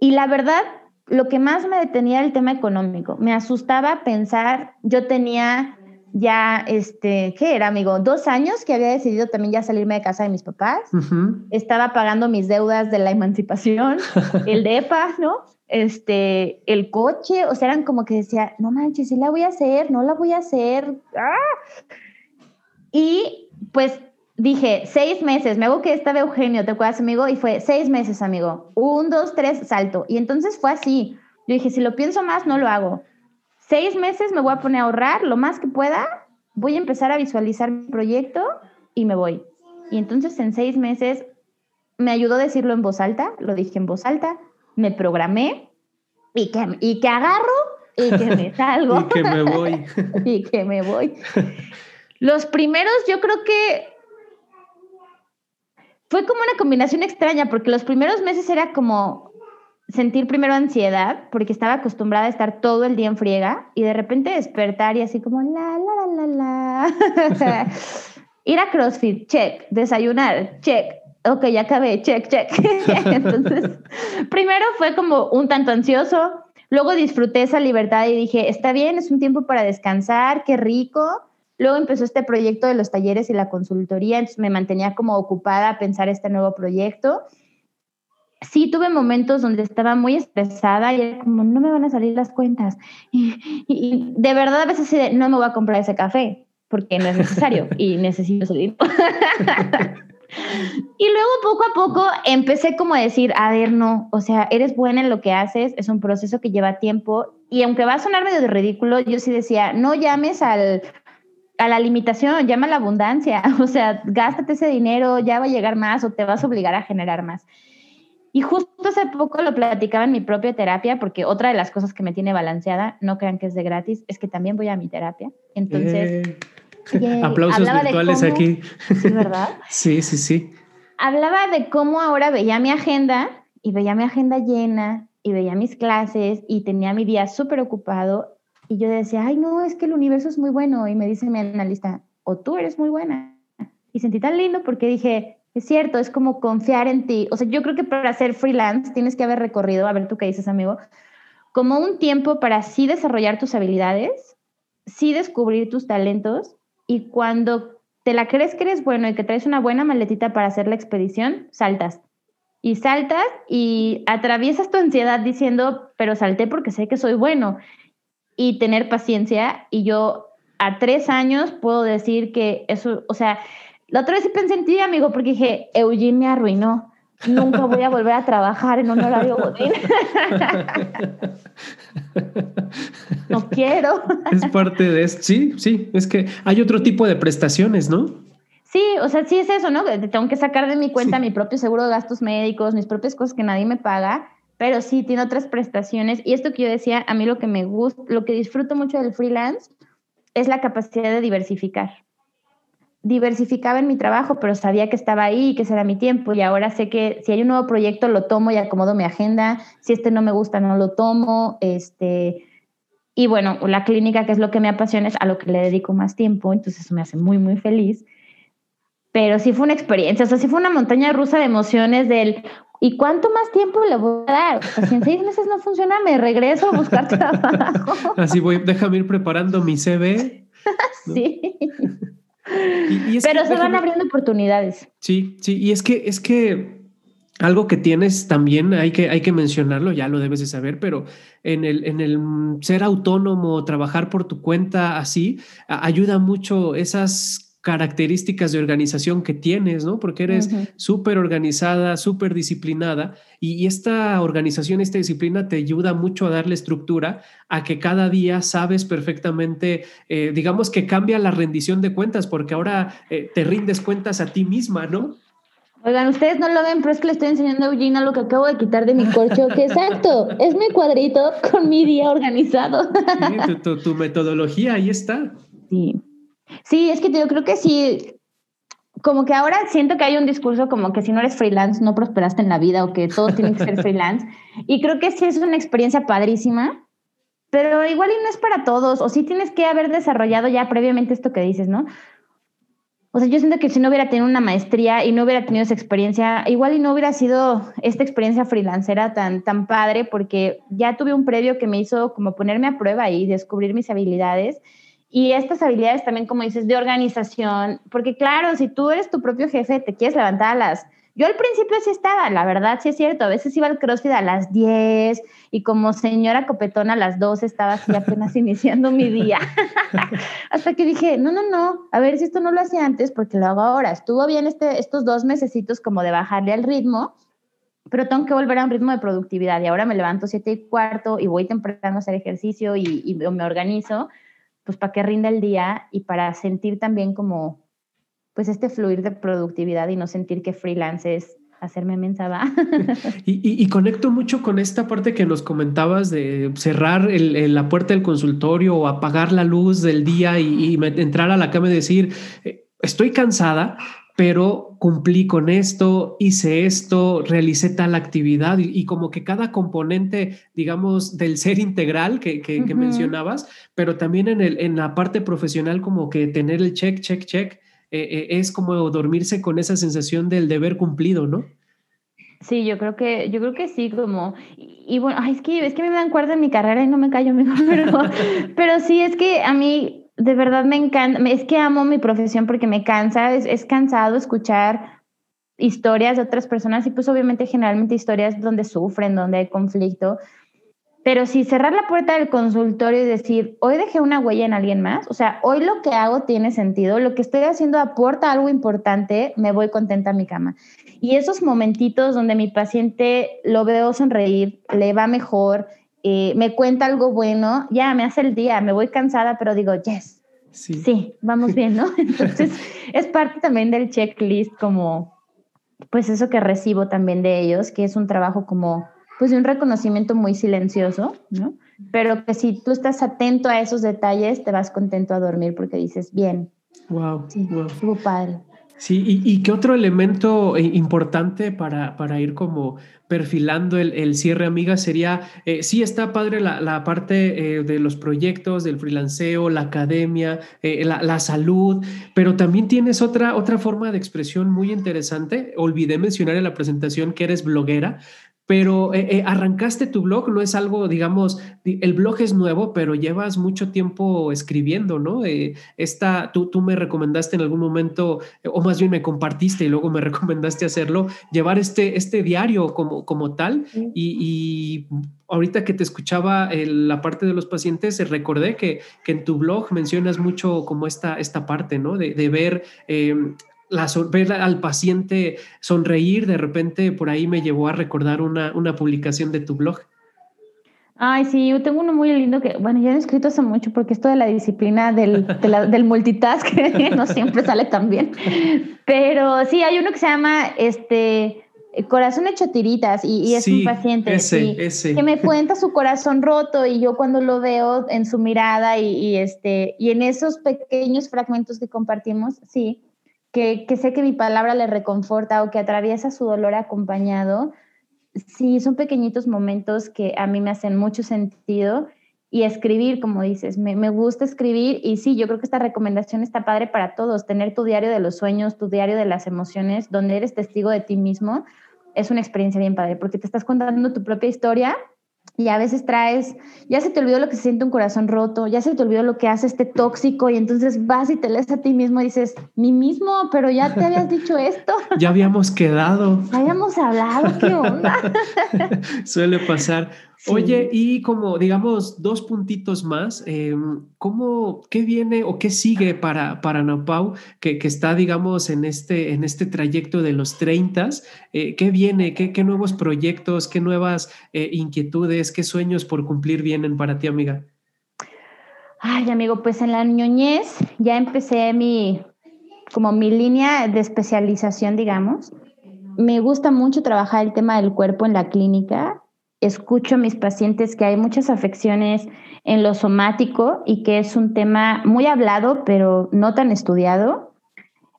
B: Y la verdad, lo que más me detenía era el tema económico. Me asustaba pensar, yo tenía ya, este, ¿qué era, amigo? Dos años que había decidido también ya salirme de casa de mis papás. Estaba pagando mis deudas de la emancipación, el DEPA, ¿no? Este, el coche, o sea, eran como que decía, no manches, sí la voy a hacer, no la voy a hacer. Y pues dije, seis meses, me hago que esta de Eugenio, ¿te acuerdas, amigo? Y fue seis meses, amigo. Un, dos, tres, salto. Y entonces fue así. Yo dije, si lo pienso más, no lo hago seis meses me voy a poner a ahorrar lo más que pueda, voy a empezar a visualizar mi proyecto y me voy. Y entonces en seis meses me ayudó a decirlo en voz alta, lo dije en voz alta, me programé y que, y que agarro y que me salgo.
A: y que me voy.
B: y que me voy. Los primeros yo creo que fue como una combinación extraña porque los primeros meses era como sentir primero ansiedad, porque estaba acostumbrada a estar todo el día en friega y de repente despertar y así como la, la, la, la, la. Ir a CrossFit, check. Desayunar, check. Ok, ya acabé, check, check. Entonces, primero fue como un tanto ansioso, luego disfruté esa libertad y dije, está bien, es un tiempo para descansar, qué rico. Luego empezó este proyecto de los talleres y la consultoría, entonces me mantenía como ocupada a pensar este nuevo proyecto sí tuve momentos donde estaba muy estresada y era como, no me van a salir las cuentas. Y, de verdad a veces no me voy a comprar ese café porque no es necesario y necesito salir. y luego poco a poco empecé como a decir, a ver, no, o sea, eres buena en lo que haces, es un proceso que lleva tiempo y aunque va a sonar medio ridículo, yo sí decía, no llames al, a la limitación, llama a la abundancia, o sea, gástate ese dinero, ya va a llegar más o te vas a obligar a generar más. Y justo hace poco lo platicaba en mi propia terapia, porque otra de las cosas que me tiene balanceada, no crean que es de gratis, es que también voy a mi terapia. Entonces,
A: eh, aplausos virtuales aquí.
B: ¿Sí, verdad?
A: sí, sí, sí.
B: Hablaba de cómo ahora veía mi agenda y veía mi agenda llena y veía mis clases y tenía mi día súper ocupado. Y yo decía, ay, no, es que el universo es muy bueno. Y me dice mi analista, o tú eres muy buena. Y sentí tan lindo porque dije, es cierto, es como confiar en ti. O sea, yo creo que para ser freelance tienes que haber recorrido, a ver tú qué dices, amigo, como un tiempo para sí desarrollar tus habilidades, sí descubrir tus talentos y cuando te la crees que eres bueno y que traes una buena maletita para hacer la expedición, saltas. Y saltas y atraviesas tu ansiedad diciendo, pero salté porque sé que soy bueno. Y tener paciencia. Y yo a tres años puedo decir que eso, o sea, la otra vez sí pensé en ti, amigo, porque dije, Eugene me arruinó. nunca voy a volver a trabajar en un horario godín. no quiero.
A: es parte de esto. Sí, sí, es que hay otro tipo de prestaciones, ¿no?
B: Sí, o sea, sí es eso, ¿no? Tengo que sacar de mi cuenta mi propio seguro de gastos médicos, mis propias cosas que nadie me paga, pero sí tiene otras prestaciones. Y esto que yo decía, a mí lo que me gusta, lo que disfruto mucho del freelance es la capacidad de diversificar diversificaba en mi trabajo, pero sabía que estaba ahí y que ese era mi tiempo. Y ahora sé que si hay un nuevo proyecto, lo tomo y acomodo mi agenda. Si este no me gusta, no lo tomo. Este, y bueno, la clínica, que es lo que me apasiona, es a lo que le dedico más tiempo. Entonces eso me hace muy, muy feliz. Pero sí fue una experiencia, o sea, sí fue una montaña rusa de emociones del, ¿y cuánto más tiempo le voy a dar? O sea, si en seis meses no funciona, me regreso a buscar trabajo.
A: Así voy, déjame ir preparando mi CV.
B: sí. Pero se van abriendo oportunidades.
A: Sí, sí, y es que es que algo que tienes también hay que, hay que mencionarlo, ya lo debes de saber, pero en el, en el ser autónomo, trabajar por tu cuenta así, ayuda mucho esas características de organización que tienes, ¿no? Porque eres súper organizada, súper disciplinada y, esta organización, esta disciplina te ayuda mucho a darle estructura a que cada día sabes perfectamente, eh, digamos que cambia la rendición de cuentas porque ahora eh, te rindes cuentas a ti misma, ¿no?
B: Oigan, ustedes no lo ven, pero es que le estoy enseñando a Eugenia lo que acabo de quitar de mi corcho, que exacto, es mi cuadrito con mi día organizado.
A: Sí, tu, tu metodología, ahí está.
B: Sí. Sí, es que yo creo que sí, como que ahora siento que hay un discurso como que si no eres freelance no prosperaste en la vida o que todo tiene que ser freelance. Y creo que sí es una experiencia padrísima, pero igual y no es para todos, o sí tienes que haber desarrollado ya previamente esto que dices, ¿no? O sea, yo siento que si no hubiera tenido una maestría y no hubiera tenido esa experiencia, igual y no hubiera sido esta experiencia freelancera tan, tan padre, porque ya tuve un previo que me hizo como ponerme a prueba y descubrir mis habilidades. Y estas habilidades también, como dices, de organización, porque claro, si tú eres tu propio jefe, te quieres levantar a las... Yo al principio sí estaba, la verdad sí es cierto, a veces iba al CrossFit a las 10 y como señora copetona a las 12 estaba así apenas iniciando mi día. Hasta que dije, no, no, no, a ver si esto no lo hacía antes porque lo hago ahora. Estuvo bien este, estos dos mesecitos como de bajarle al ritmo, pero tengo que volver a un ritmo de productividad y ahora me levanto siete y cuarto y voy temprano a hacer ejercicio y, y me organizo pues para que rinda el día y para sentir también como, pues este fluir de productividad y no sentir que freelance es hacerme mensada.
A: y, y, conecto mucho con esta parte que nos comentabas de cerrar el, la puerta del consultorio o apagar la luz del día y, entrar a la cama y decir, eh, estoy cansada, pero cumplí con esto, hice esto, realicé tal actividad y, como que cada componente, digamos, del ser integral que, mencionabas, pero también en, el, en la parte profesional como que tener el check, check, check, eh, eh, es como dormirse con esa sensación del deber cumplido, ¿no?
B: Sí, yo creo que, yo creo que sí, como, y, bueno, es que es que me dan cuerda en mi carrera y no me callo mejor, pero, pero sí, es que a mí de verdad me encanta, es que amo mi profesión porque me cansa, es, cansado escuchar historias de otras personas y pues obviamente generalmente historias donde sufren, donde hay conflicto. Pero si cerrar la puerta del consultorio y decir, hoy dejé una huella en alguien más, o sea, hoy lo que hago tiene sentido, lo que estoy haciendo aporta algo importante, me voy contenta a mi cama. Y esos momentitos donde mi paciente lo veo sonreír, le va mejor, eh, me cuenta algo bueno, ya me hace el día, me voy cansada, pero digo, yes, sí, sí vamos bien, ¿no? Entonces, es parte también del checklist como, pues eso que recibo también de ellos, que es un trabajo como, pues de un reconocimiento muy silencioso, ¿no? Pero que si tú estás atento a esos detalles, te vas contento a dormir porque dices, bien.
A: Wow. Sí, wow.
B: estuvo padre.
A: Sí, y, qué otro elemento eh, importante para, para ir como perfilando el, cierre, amiga, sería, eh, sí está padre la, parte eh, de los proyectos, del freelanceo, la academia, la, la, salud, pero también tienes otra, otra forma de expresión muy interesante. Olvidé mencionar en la presentación que eres bloguera pero eh, eh, arrancaste tu blog, no es algo, digamos, el blog es nuevo, pero llevas mucho tiempo escribiendo, ¿no? Eh, esta, tú, tú me recomendaste en algún momento, o más bien me compartiste y luego me recomendaste hacerlo, llevar este, este diario como, como tal. Y, ahorita que te escuchaba la parte de los pacientes, recordé que, que, en tu blog mencionas mucho como esta, esta parte, ¿no? De, de ver la, ver al paciente sonreír, de repente por ahí me llevó a recordar una, una publicación de tu blog.
B: Ay, sí, yo tengo uno muy lindo que, bueno, ya he escrito hace mucho porque esto de la disciplina del, del multitask no siempre sale tan bien. Pero sí, hay uno que se llama este Corazón hecho tiritas y, es un paciente que me cuenta su corazón roto y yo cuando lo veo en su mirada y, este, y en esos pequeños fragmentos que compartimos, sí, que, que sé que mi palabra le reconforta o que atraviesa su dolor acompañado sí, son pequeñitos momentos que a mí me hacen mucho sentido y escribir, como dices, me, me, gusta escribir y sí, yo creo que esta recomendación está padre para todos, tener tu diario de los sueños, tu diario de las emociones, donde eres testigo de ti mismo, es una experiencia bien padre, porque te estás contando tu propia historia y a veces traes, ya se te olvidó lo que se siente un corazón roto, ya se te olvidó lo que hace este tóxico y entonces vas y te lees a ti mismo y dices, mi mismo, pero ya te habías dicho esto.
A: ya habíamos quedado.
B: habíamos hablado, ¿qué onda?
A: Suele pasar. Oye, y como digamos dos puntitos más, eh, ¿cómo, qué viene o qué sigue para, para Napau, que, que, está, digamos, en este, en este trayecto de los 30? Eh, ¿Qué viene? ¿Qué, ¿Qué, nuevos proyectos? ¿Qué nuevas eh, inquietudes? ¿Qué sueños por cumplir vienen para ti, amiga?
B: Ay, amigo, pues en la ñoñez ya empecé mi, como mi línea de especialización, digamos. Me gusta mucho trabajar el tema del cuerpo en la clínica escucho a mis pacientes que hay muchas afecciones en lo somático y que es un tema muy hablado, pero no tan estudiado.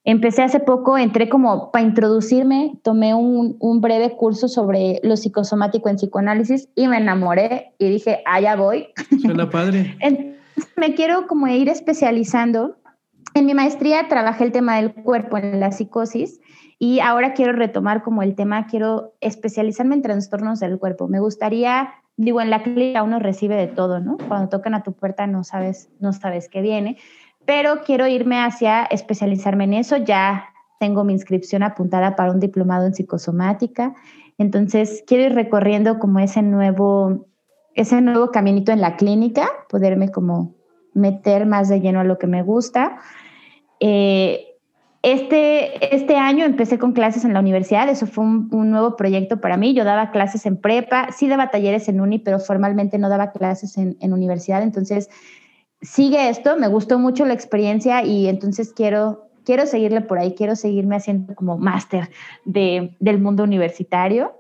B: Empecé hace poco, entré como para introducirme, tomé un, breve curso sobre lo psicosomático en psicoanálisis y me enamoré y dije, allá voy.
A: Suena padre.
B: me quiero como ir especializando. En mi maestría trabajé el tema del cuerpo en la psicosis y ahora quiero retomar como el tema, quiero especializarme en trastornos del cuerpo. Me gustaría, digo, en la clínica uno recibe de todo, ¿no? Cuando tocan a tu puerta no sabes, no sabes qué viene, pero quiero irme hacia especializarme en eso. Ya tengo mi inscripción apuntada para un diplomado en psicosomática. Entonces, quiero ir recorriendo como ese nuevo, ese nuevo caminito en la clínica, poderme como meter más de lleno a lo que me gusta. Eh, este, este año empecé con clases en la universidad, eso fue un, nuevo proyecto para mí. Yo daba clases en prepa, sí daba talleres en uni, pero formalmente no daba clases en, universidad. Entonces, sigue esto, me gustó mucho la experiencia y entonces quiero, quiero seguirle por ahí, quiero seguirme haciendo como máster de, del mundo universitario.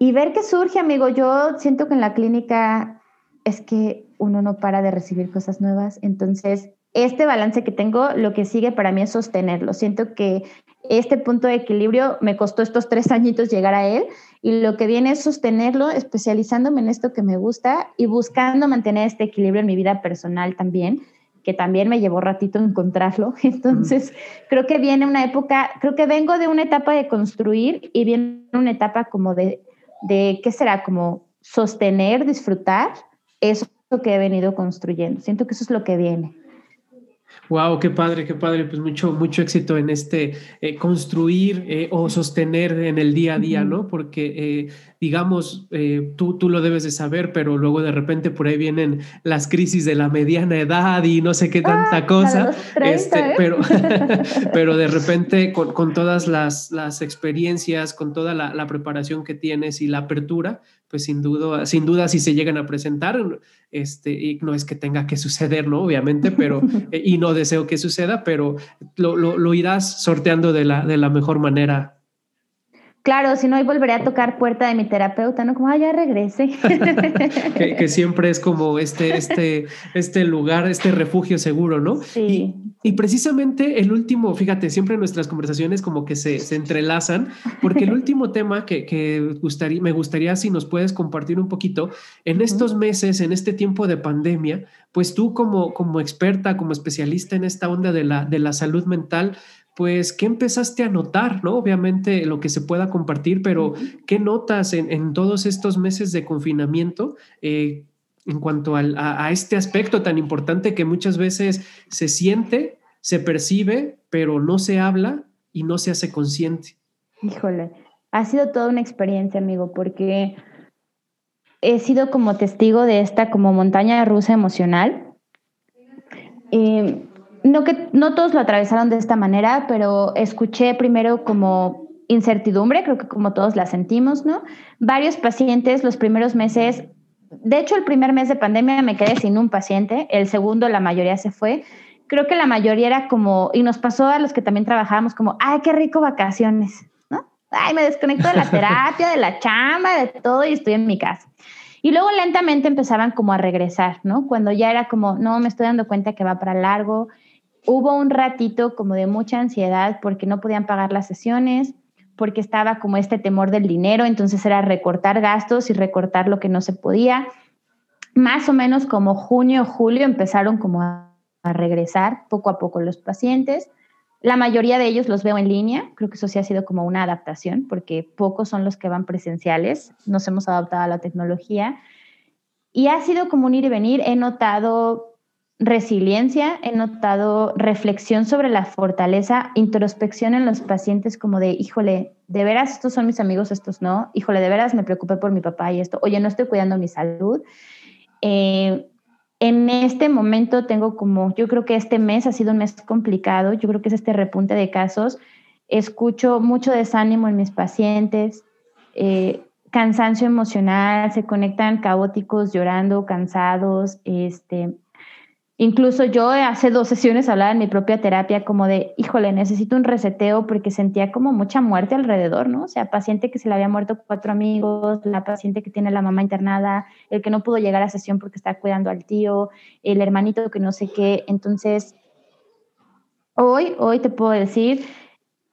B: Y ver qué surge, amigo. Yo siento que en la clínica es que uno no para de recibir cosas nuevas, entonces este balance que tengo, lo que sigue para mí es sostenerlo. Siento que este punto de equilibrio me costó estos tres añitos llegar a él y lo que viene es sostenerlo, especializándome en esto que me gusta y buscando mantener este equilibrio en mi vida personal también, que también me llevó ratito encontrarlo. Entonces, creo que viene una época, creo que vengo de una etapa de construir y viene una etapa como de, de ¿qué será? Como sostener, disfrutar eso que he venido construyendo. Siento que eso es lo que viene.
A: Wow, qué padre, qué padre. Pues mucho, mucho éxito en este eh, construir eh, o sostener en el día a día, ¿no? Porque, eh, digamos, tú, tú lo debes de saber, pero luego de repente por ahí vienen las crisis de la mediana edad y no sé qué tanta ah, cosa. este, pero, pero de repente con, con todas las, las, experiencias, con toda la, la preparación que tienes y la apertura, pues sin duda, sin duda si se llegan a presentar, este, y no es que tenga que suceder, ¿no? Obviamente, pero, y no deseo que suceda, pero lo, lo, irás sorteando de la, de la mejor manera
B: Claro, si no, hoy volveré a tocar puerta de mi terapeuta, ¿no? Como, ah, ya regrese.
A: que, siempre es como este, este, este lugar, este refugio seguro, ¿no?
B: Sí.
A: Y, precisamente el último, fíjate, siempre nuestras conversaciones como que se, se entrelazan, porque el último tema que, que gustaría, me gustaría si nos puedes compartir un poquito, en estos meses, en este tiempo de pandemia, pues tú como, como experta, como especialista en esta onda de la, de la salud mental, pues, ¿qué empezaste a notar? ¿no? Obviamente lo que se pueda compartir, pero ¿qué notas en, todos estos meses de confinamiento eh, en cuanto a, este aspecto tan importante que muchas veces se siente, se percibe, pero no se habla y no se hace consciente?
B: Híjole, ha sido toda una experiencia, amigo, porque he sido como testigo de esta como montaña rusa emocional. Eh, no que no todos lo atravesaron de esta manera, pero escuché primero como incertidumbre, creo que como todos la sentimos, ¿no? Varios pacientes los primeros meses, de hecho el primer mes de pandemia me quedé sin un paciente, el segundo la mayoría se fue. Creo que la mayoría era como, y nos pasó a los que también trabajábamos como, ay, qué rico vacaciones, ¿no? Ay, me desconecto de la terapia, de la chamba, de todo y estoy en mi casa. Y luego lentamente empezaban como a regresar, ¿no? Cuando ya era como, no, me estoy dando cuenta que va para largo. Hubo un ratito como de mucha ansiedad porque no podían pagar las sesiones, porque estaba como este temor del dinero, entonces era recortar gastos y recortar lo que no se podía. Más o menos como junio, julio empezaron como a, regresar poco a poco los pacientes. La mayoría de ellos los veo en línea, creo que eso sí ha sido como una adaptación, porque pocos son los que van presenciales, nos hemos adaptado a la tecnología. Y ha sido como un ir y venir, he notado resiliencia, he notado reflexión sobre la fortaleza, introspección en los pacientes como de, híjole, de veras estos son mis amigos, estos no, híjole, de veras me preocupé por mi papá y esto, oye, no estoy cuidando mi salud. Eh, en este momento tengo como, yo creo que este mes ha sido un mes complicado, yo creo que es este repunte de casos, escucho mucho desánimo en mis pacientes, eh, cansancio emocional, se conectan caóticos, llorando, cansados, este, Incluso yo hace dos sesiones hablaba en mi propia terapia como de, híjole, necesito un reseteo porque sentía como mucha muerte alrededor, ¿no? O sea, paciente que se le había muerto cuatro amigos, la paciente que tiene la mamá internada, el que no pudo llegar a sesión porque está cuidando al tío, el hermanito que no sé qué. Entonces, hoy, hoy te puedo decir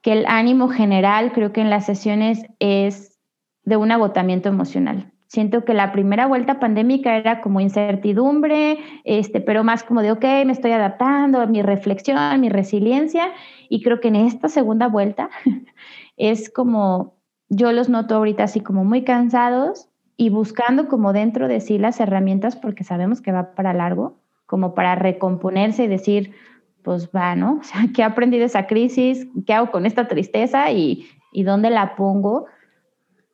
B: que el ánimo general creo que en las sesiones es de un agotamiento emocional. Siento que la primera vuelta pandémica era como incertidumbre, este, pero más como de, ok, me estoy adaptando, mi reflexión, mi resiliencia. Y creo que en esta segunda vuelta es como, yo los noto ahorita así como muy cansados y buscando como dentro de sí las herramientas porque sabemos que va para largo, como para recomponerse y decir, pues va, ¿no? O sea, ¿qué aprendí de esa crisis? ¿Qué hago con esta tristeza? ¿Y, y dónde la pongo?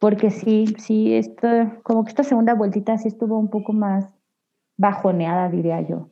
B: Porque sí, sí, esto, como que esta segunda vueltita sí estuvo un poco más bajoneada, diría yo.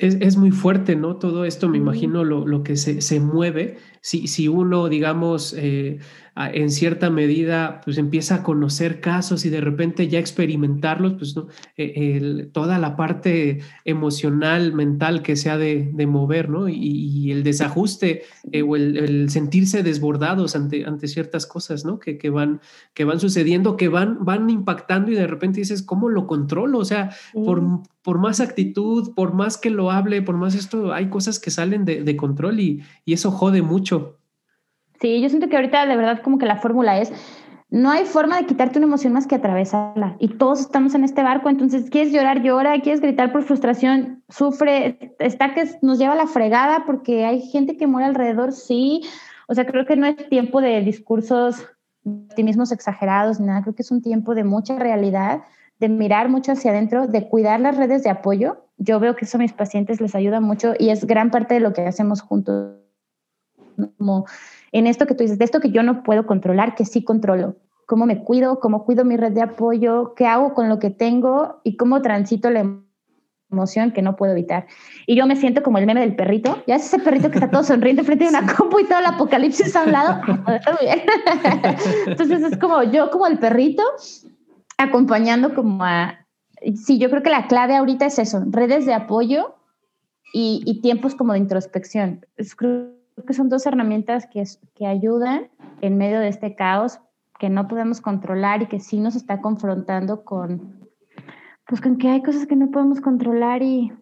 A: Es, muy fuerte, ¿no? Todo esto, me imagino, lo, lo que se, se, mueve. Si, si uno, digamos, eh, en cierta medida, pues empieza a conocer casos y de repente ya experimentarlos, pues ¿no? E, toda la parte emocional, mental que se ha de, mover, ¿no? Y, el desajuste eh, o el, sentirse desbordados ante, ante ciertas cosas, ¿no? Que, que, van, que van sucediendo, que van, van impactando y de repente dices, ¿cómo lo controlo? O sea, por, por más actitud, por más que lo hable, por más esto, hay cosas que salen de, de control y, y eso jode mucho.
B: Sí, yo siento que ahorita de verdad como que la fórmula es, no hay forma de quitarte una emoción más que atravesarla. Y todos estamos en este barco, entonces quieres llorar, llora, quieres gritar por frustración, sufre, está que nos lleva a la fregada porque hay gente que muere alrededor, sí. O sea, creo que no es tiempo de discursos optimismos exagerados, nada, creo que es un tiempo de mucha realidad, de mirar mucho hacia adentro, de cuidar las redes de apoyo. Yo veo que eso a mis pacientes les ayuda mucho y es gran parte de lo que hacemos juntos. Como en esto que tú dices, de esto que yo no puedo controlar, que sí controlo. Cómo me cuido, cómo cuido mi red de apoyo, qué hago con lo que tengo y cómo transito la emoción que no puedo evitar. Y yo me siento como el meme del perrito. Ya es ese perrito que está todo sonriente frente a una compu y todo el apocalipsis a un lado. Está muy bien. Entonces es como yo como el perrito acompañando como a... Sí, yo creo que la clave ahorita es eso, redes de apoyo y, y tiempos como de introspección. Es, que son dos herramientas que, que ayudan en medio de este caos que no podemos controlar y que sí nos está confrontando con, pues con que hay cosas que no podemos controlar y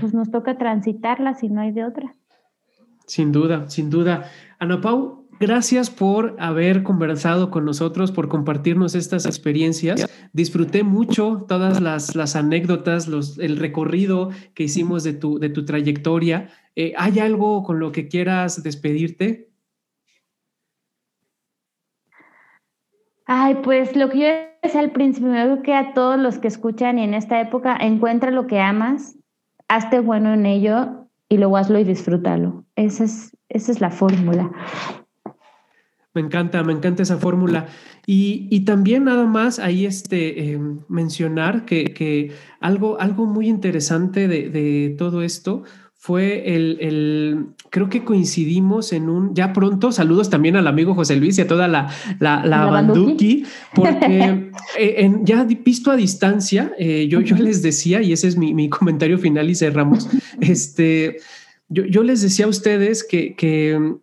B: pues nos toca transitarlas y no hay de otra.
A: Sin duda, sin duda. Ana Pau, Gracias por haber conversado con nosotros, por compartirnos estas experiencias. Disfruté mucho todas las, anécdotas, los, el recorrido que hicimos de tu, de tu trayectoria. Eh, ¿Hay algo con lo que quieras despedirte?
B: Ay, pues lo que yo decía al principio, creo que a todos los que escuchan y en esta época, encuentra lo que amas, hazte bueno en ello y luego hazlo y disfrútalo. Esa es, esa es la fórmula.
A: Me encanta, me encanta esa fórmula. Y, también nada más ahí este, em, mencionar que, algo, algo muy interesante de, todo esto fue el, creo que coincidimos en un, ya pronto, saludos también al amigo José Luis y a toda la, la, la, Banduki, porque eh, en, ya visto a distancia, eh, yo, yo les decía, y ese es mi, comentario final y cerramos, este, yo, yo, les decía a ustedes que, que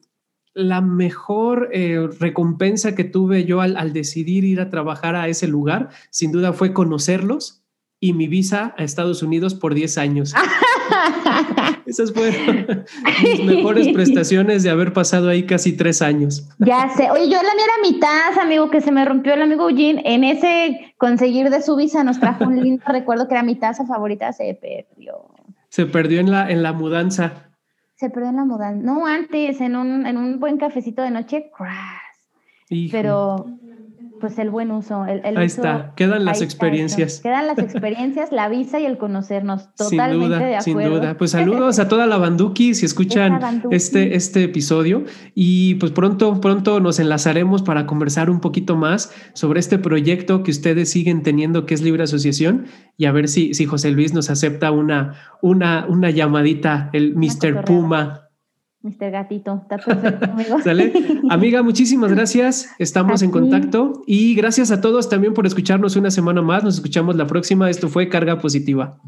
A: la mejor eh, recompensa que tuve yo al, al decidir ir a trabajar a ese lugar, sin duda fue conocerlos y mi visa a Estados Unidos por 10 años. Esas fueron mis mejores prestaciones de haber pasado ahí casi tres años.
B: Ya sé. Oye, yo la mía era mitad, amigo, que se me rompió el amigo Eugene. En ese conseguir de su visa nos trajo un lindo recuerdo que era mi taza favorita, se perdió.
A: Se perdió en la, en la mudanza.
B: Se perdió en la mudanza. No, antes, en un, en un buen cafecito de noche, crash. Pero pues el buen uso. El,
A: ahí está, quedan las experiencias.
B: quedan las experiencias, la visa y el conocernos. Totalmente de acuerdo.
A: Sin duda. Pues saludos a toda la Banduki si escuchan este, este episodio. Y pues pronto, pronto nos enlazaremos para conversar un poquito más sobre este proyecto que ustedes siguen teniendo, que es Libre Asociación, y a ver si, si José Luis nos acepta una, una, una llamadita, el Mr. Puma
B: Mr. Gatito, está perfecto, amigo.
A: Amiga, muchísimas gracias. Estamos en contacto y gracias a todos también por escucharnos una semana más. Nos escuchamos la próxima. Esto fue Carga Positiva.